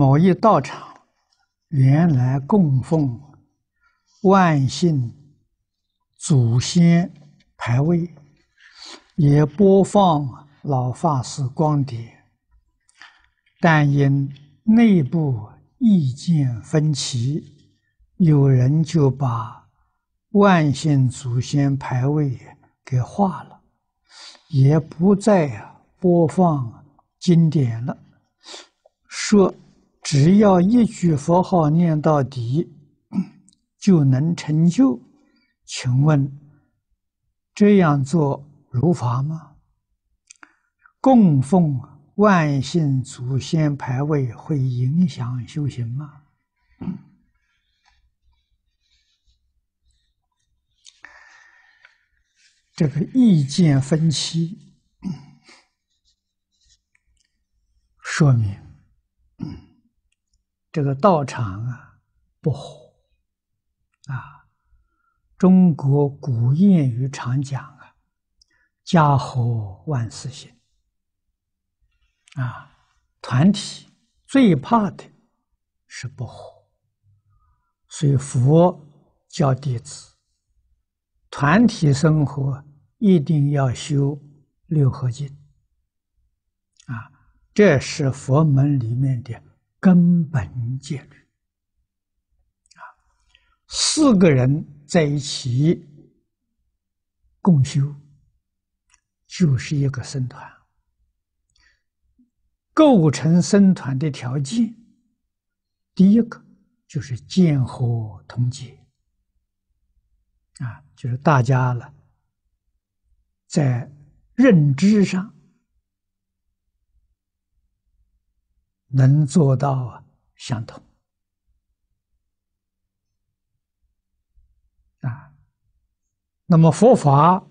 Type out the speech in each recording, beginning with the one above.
某一道场，原来供奉万幸祖先牌位，也播放老法师光碟，但因内部意见分歧，有人就把万幸祖先牌位给划了，也不再播放经典了。说只要一句佛号念到底，就能成就。请问这样做如法吗？供奉万幸祖先牌位会影响修行吗？这个意见分歧，说明。这个道场啊，不和啊。中国古谚语常讲啊，“家和万事兴”。啊，团体最怕的是不和，所以佛教弟子，团体生活一定要修六合敬。啊，这是佛门里面的。根本戒律啊，四个人在一起共修，就是一个僧团。构成僧团的条件，第一个就是见合同解啊，就是大家了，在认知上。能做到相同啊，那么佛法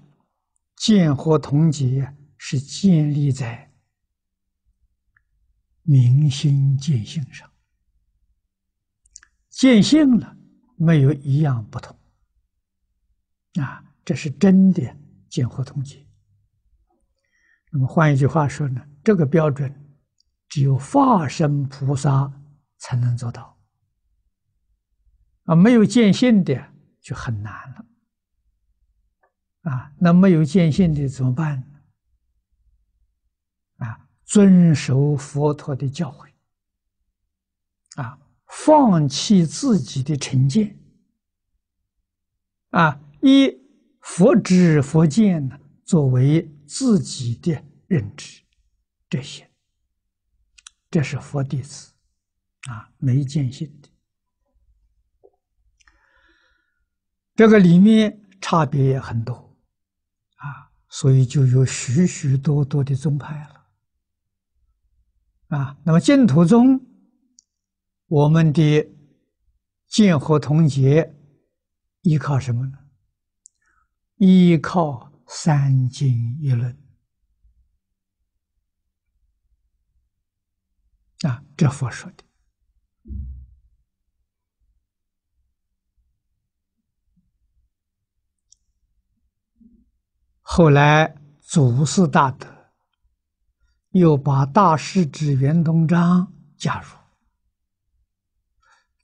见合同解是建立在明心见性上，见性了没有一样不同啊，这是真的见合同解。那么换一句话说呢，这个标准。只有化身菩萨才能做到，啊，没有见性的就很难了，啊，那没有见性的怎么办？啊，遵守佛陀的教诲，啊，放弃自己的成见，啊，以佛知佛见呢作为自己的认知，这些。这是佛弟子，啊，没见性的，这个里面差别也很多，啊，所以就有许许多多的宗派了，啊，那么净土宗，我们的见合同结依靠什么呢？依靠三经一论。啊，这佛说的。后来祖师大德又把大师之圆通章加入，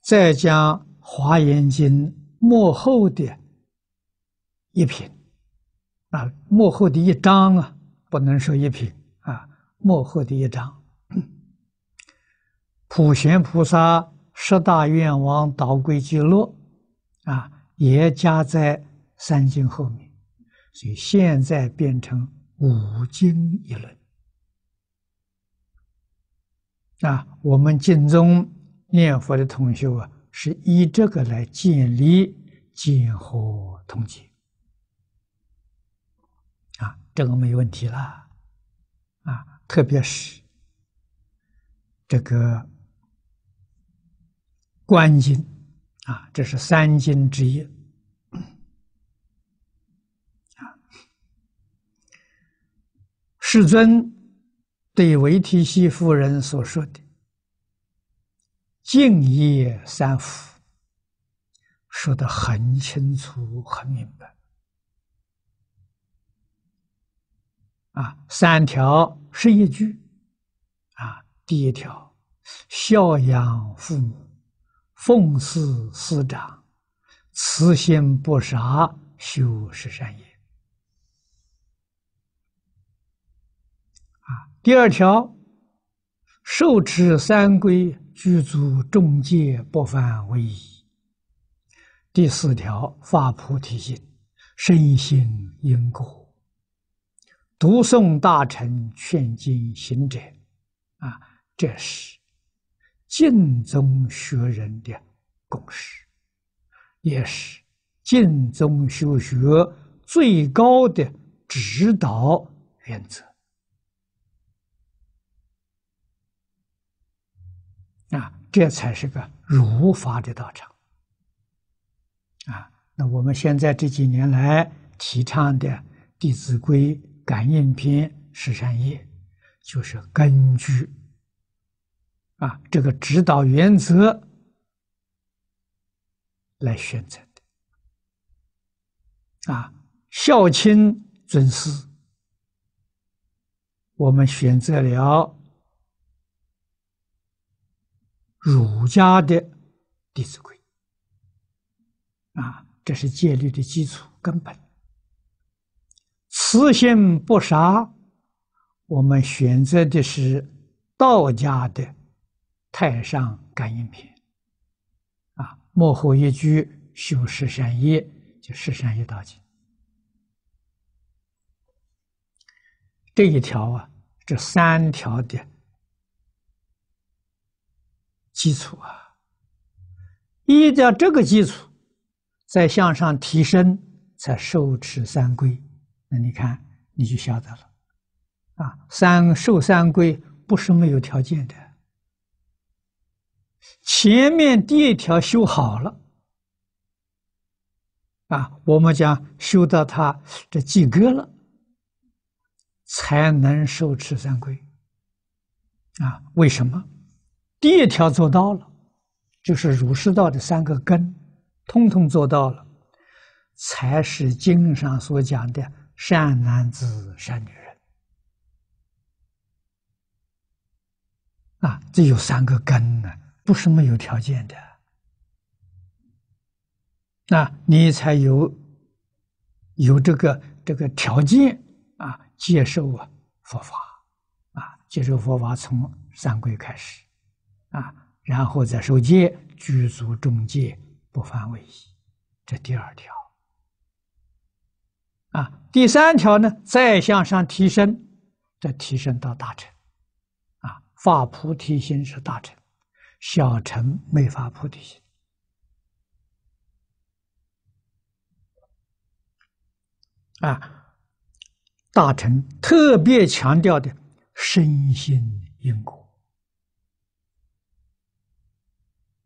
再将《华严经》幕后的一品，啊，幕后的一章啊，不能说一品啊，幕后的一章。普贤菩萨十大愿王导归记录啊，也加在三经后面，所以现在变成五经一论啊。我们经中念佛的同修啊，是以这个来建立见合同解啊，这个没问题了啊，特别是这个。观经啊，这是三经之一啊。世尊对维提西夫人所说的“敬业三福”说得很清楚、很明白啊。三条是一句啊，第一条孝养父母，奉事师长，慈心不杀，修十善业。啊，第二条，受持三规，具足众戒，不犯违疑。第四条，发菩提心，深信因果，读诵大乘劝进行者，啊，这是净宗学人的共识，也是净宗修学最高的指导原则。啊，这才是个儒法的道场。啊，那我们现在这几年来提倡的《弟子规》《感应篇》《十善业》，就是根据啊这个指导原则来选择的。啊，孝亲尊师，我们选择了儒家的《弟子规》。啊，这是戒律的基础根本。慈心不杀，我们选择的是道家的《太上感应篇》。啊，幕后一句修十善业，就十善业道经。这一条啊，这三条的基础啊，依照这个基础。再向上提升，才受持三规。那你看，你就晓得了，啊，三受三规不是没有条件的。前面第一条修好了，啊，我们讲修到他这及格了，才能受持三规。啊，为什么？第一条做到了，就是儒释道的三个根。通通做到了，才是经上所讲的善男子、善女人。啊，这有三个根呢，不是没有条件的。那你才有有这个这个条件啊，接受啊佛法啊，接受佛法从三归开始啊，然后再受戒，具足众戒。不犯违疑，这第二条啊，第三条呢，再向上提升，再提升到大乘啊，发菩提心是大乘，小乘没发菩提心啊，大乘特别强调的身心因果。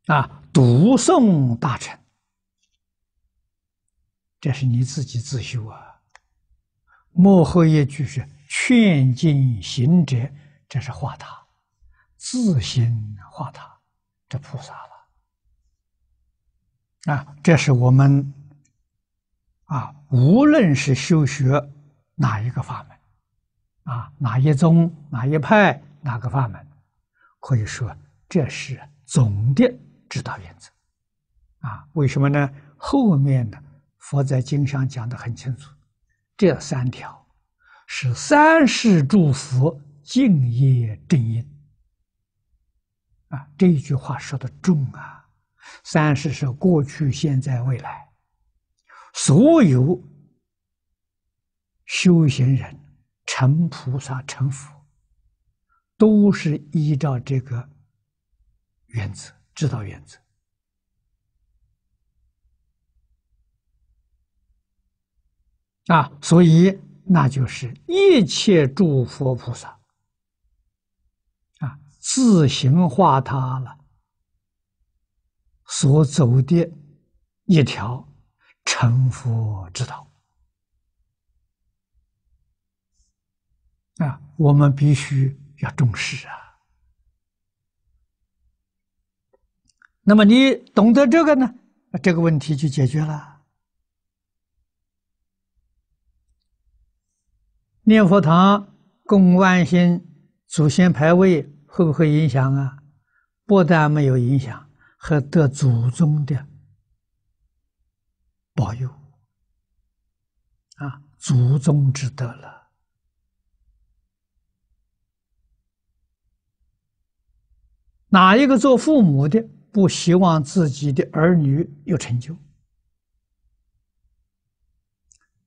啊，读诵大乘，这是你自己自修啊。末后一句是劝进行者，这是化他，自心化他，这菩萨了。啊，这是我们啊，无论是修学哪一个法门，啊，哪一宗、哪一派、哪个法门，可以说这是总的。指导原则，啊，为什么呢？后面呢，佛在经上讲的很清楚，这三条是三世诸佛敬业正因，啊，这一句话说得重啊！三世是过去、现在、未来，所有修行人成菩萨、成佛，都是依照这个原则。指导原则啊，所以那就是一切诸佛菩萨，自行化他了，所走的一条成佛之道啊，我们必须要重视啊。那么你懂得这个呢？这个问题就解决了。念佛堂供万行祖先牌位会不会影响啊？不但没有影响，还得祖宗的保佑啊，祖宗之德了。哪一个做父母的不希望自己的儿女有成就？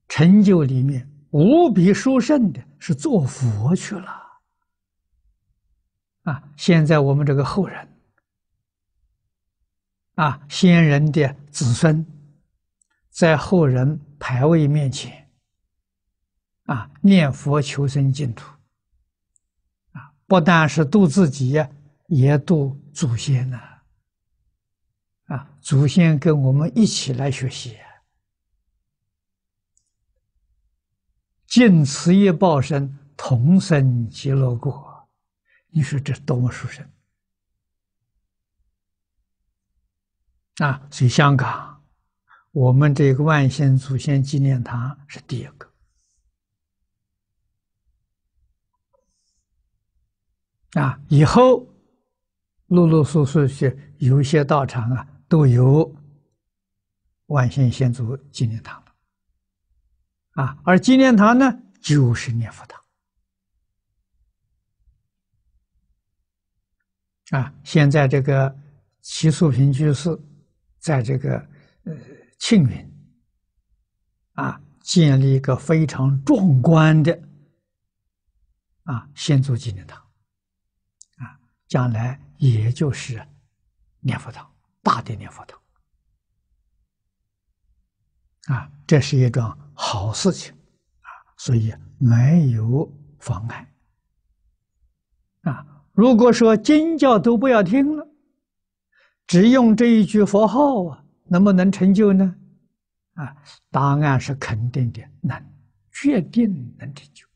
成就里面无比殊胜的是做佛去了。啊，现在我们这个后人，啊，先人的子孙，在后人牌位面前，啊，念佛求生净土，啊，不但是度自己，也度祖先呐，啊，祖先跟我们一起来学习，尽此业报身，同生极乐国。你说这多么殊胜啊！所以香港，我们这个万幸祖先纪念堂是第一个啊。以后陆陆续续些有一些道场啊，都有万幸先祖纪念堂了啊。而纪念堂呢，就是念佛堂。啊，现在这个齐素平居士，在这个呃庆云，啊，建立一个非常壮观的啊先祖纪念堂，啊，将来也就是念佛堂，大的念佛堂，啊，这是一桩好事情，啊，所以没有妨碍，啊。如果说经教都不要听了，只用这一句佛号啊，能不能成就呢？啊，答案是肯定的，能，决定能成就。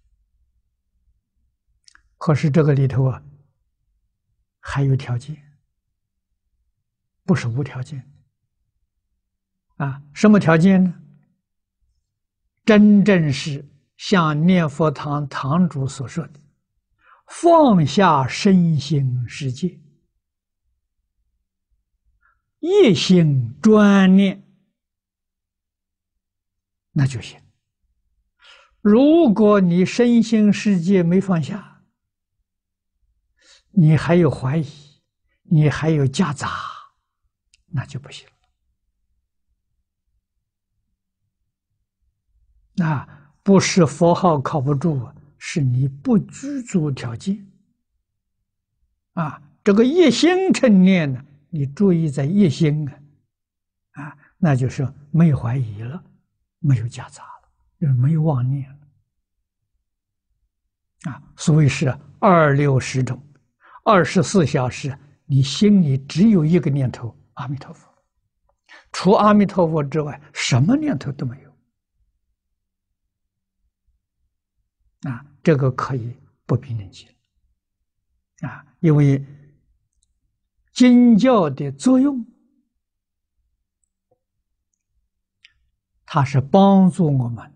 可是这个里头啊，还有条件，不是无条件。啊，什么条件呢？真正是像念佛堂堂主所说的。放下身心世界，一心专念，那就行。如果你身心世界没放下，你还有怀疑，你还有夹杂，那就不行了。那不是佛号靠不住啊。是你不具足条件啊！这个一心称念呢，你注意在一心啊，啊，那就是没有怀疑了，没有夹杂了，就是没有妄念了啊！所以是二六十种，二十四小时，你心里只有一个念头：阿弥陀佛。除阿弥陀佛之外，什么念头都没有。啊，这个可以不必念经啊，因为经教的作用，它是帮助我们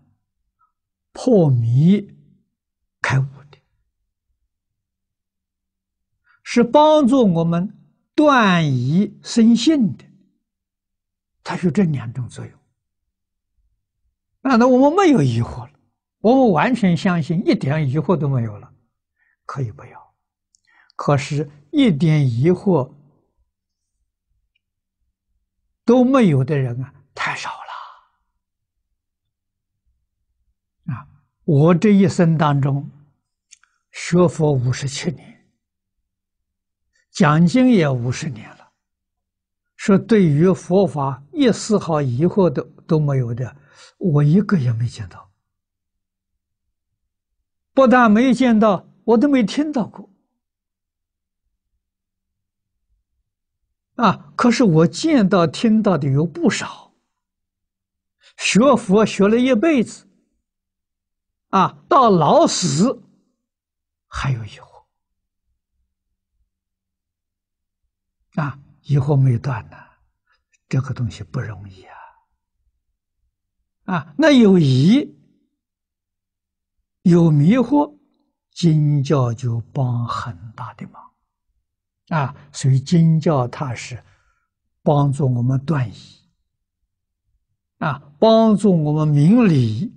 破迷开悟的，是帮助我们断疑生信的，它有这两种作用。那那我们没有疑惑了。我们完全相信，一点疑惑都没有了，可以不要。可是，一点疑惑都没有的人啊，太少了。啊，我这一生当中学佛五十七年，讲经也五十年了，说对于佛法一丝毫疑惑都都没有的，我一个也没见到。不但没见到，我都没听到过。啊！可是我见到、听到的有不少。学佛学了一辈子，啊，到老死还有疑惑，啊，疑惑没断呢，这个东西不容易啊！啊，那有疑。有迷惑，经教就帮很大的忙。啊，所以经教它是帮助我们断疑，啊，帮助我们明理，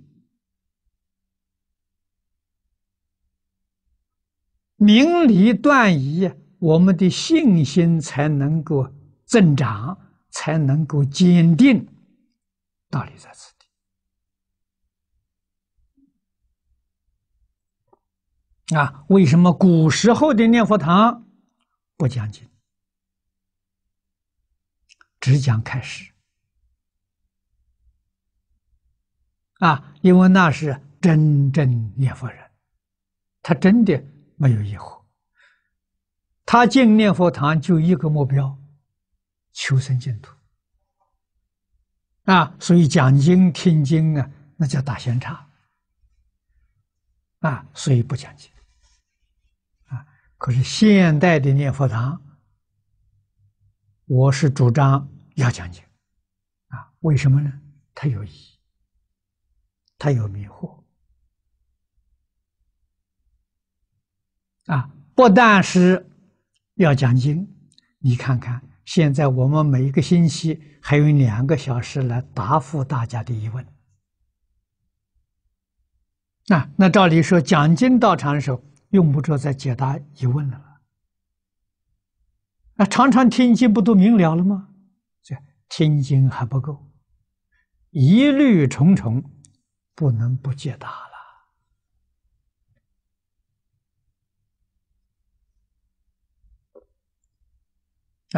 明理断疑，我们的信心才能够增长，才能够坚定。道理在此。啊，为什么古时候的念佛堂不讲经，只讲开示？啊，因为那是真正念佛人，他真的没有疑惑，他进念佛堂就一个目标，求生净土。啊，所以讲经听经啊，那叫打闲岔。啊，所以不讲经。可是现代的念佛堂，我是主张要讲经，啊，为什么呢？它有疑，它有迷惑，啊，不但是要讲经，你看看，现在我们每一个星期还有两个小时来答复大家的疑问，啊，那照理说讲经到场的时候。用不着再解答疑问了，那，常常听经不都明了了吗？这听经还不够，疑虑重重，不能不解答了。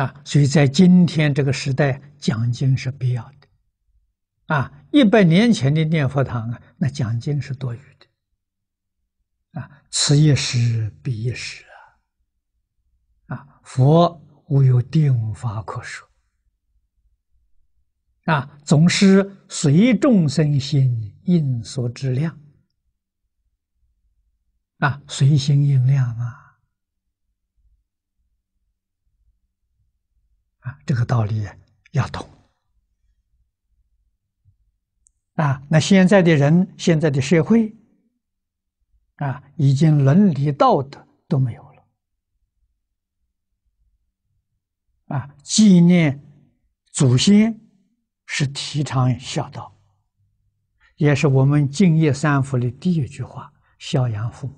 啊，所以在今天这个时代，讲经是必要的。啊，一百年前的念佛堂啊，那讲经是多余的。啊，此一时彼一时啊！啊，佛无有定法可说啊，总是随众生心应所知量啊，随心应量啊！啊，这个道理要懂啊！那现在的人，现在的社会。啊，已经伦理道德都没有了。啊，纪念祖先是提倡孝道，也是我们敬业三福的第一句话：孝养父母。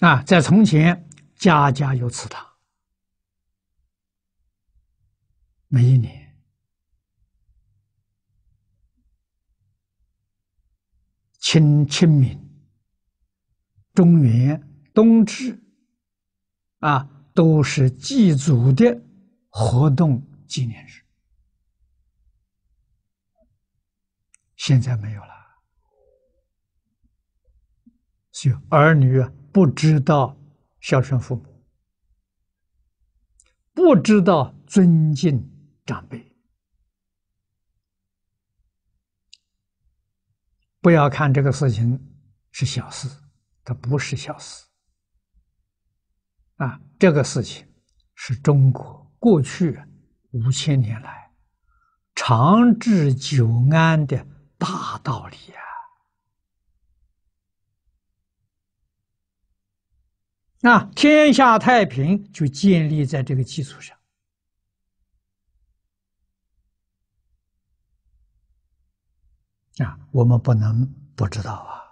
啊，在从前，家家有祠堂，每一年。清清明、中元、冬至，啊，都是祭祖的活动纪念日。现在没有了，就儿女不知道孝顺父母，不知道尊敬长辈。不要看这个事情是小事，它不是小事。啊，这个事情是中国过去五千年来长治久安的大道理啊！啊，天下太平就建立在这个基础上。啊，我们不能不知道啊。